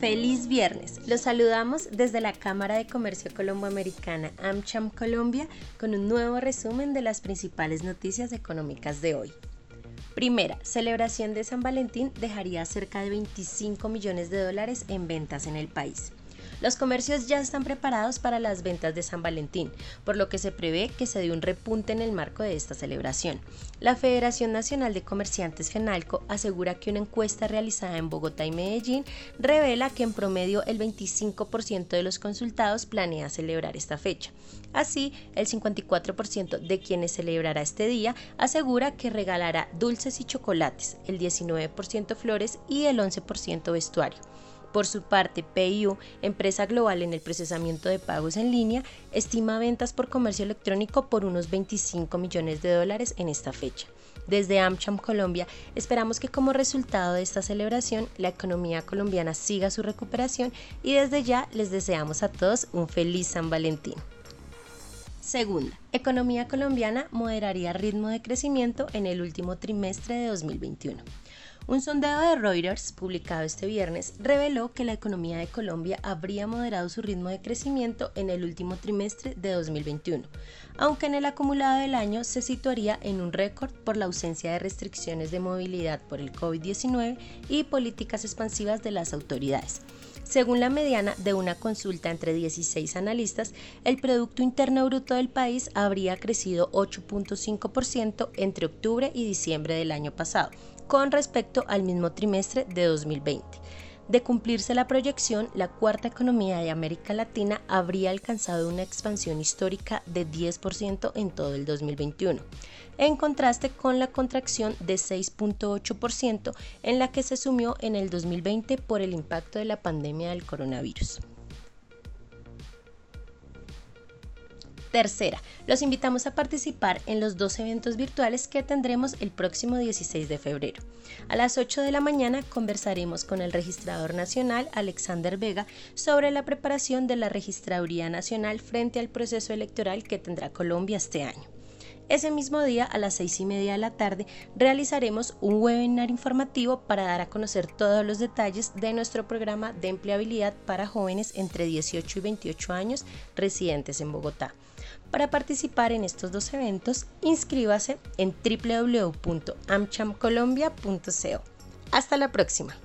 Feliz viernes. Los saludamos desde la Cámara de Comercio Colomboamericana AmCham Colombia con un nuevo resumen de las principales noticias económicas de hoy. Primera, celebración de San Valentín dejaría cerca de 25 millones de dólares en ventas en el país. Los comercios ya están preparados para las ventas de San Valentín, por lo que se prevé que se dé un repunte en el marco de esta celebración. La Federación Nacional de Comerciantes FENALCO asegura que una encuesta realizada en Bogotá y Medellín revela que en promedio el 25% de los consultados planea celebrar esta fecha. Así, el 54% de quienes celebrará este día asegura que regalará dulces y chocolates, el 19% flores y el 11% vestuario. Por su parte, PIU, empresa global en el procesamiento de pagos en línea, estima ventas por comercio electrónico por unos 25 millones de dólares en esta fecha. Desde AmCham Colombia esperamos que como resultado de esta celebración la economía colombiana siga su recuperación y desde ya les deseamos a todos un feliz San Valentín. Segunda, economía colombiana moderaría ritmo de crecimiento en el último trimestre de 2021. Un sondeo de Reuters, publicado este viernes, reveló que la economía de Colombia habría moderado su ritmo de crecimiento en el último trimestre de 2021, aunque en el acumulado del año se situaría en un récord por la ausencia de restricciones de movilidad por el COVID-19 y políticas expansivas de las autoridades. Según la mediana de una consulta entre 16 analistas, el Producto Interno Bruto del país habría crecido 8.5% entre octubre y diciembre del año pasado, con respecto al mismo trimestre de 2020. De cumplirse la proyección, la cuarta economía de América Latina habría alcanzado una expansión histórica de 10% en todo el 2021, en contraste con la contracción de 6.8% en la que se sumió en el 2020 por el impacto de la pandemia del coronavirus. Tercera, los invitamos a participar en los dos eventos virtuales que tendremos el próximo 16 de febrero. A las 8 de la mañana conversaremos con el registrador nacional Alexander Vega sobre la preparación de la Registraduría Nacional frente al proceso electoral que tendrá Colombia este año. Ese mismo día, a las seis y media de la tarde, realizaremos un webinar informativo para dar a conocer todos los detalles de nuestro programa de empleabilidad para jóvenes entre 18 y 28 años residentes en Bogotá. Para participar en estos dos eventos, inscríbase en www.amchamcolombia.co. Hasta la próxima.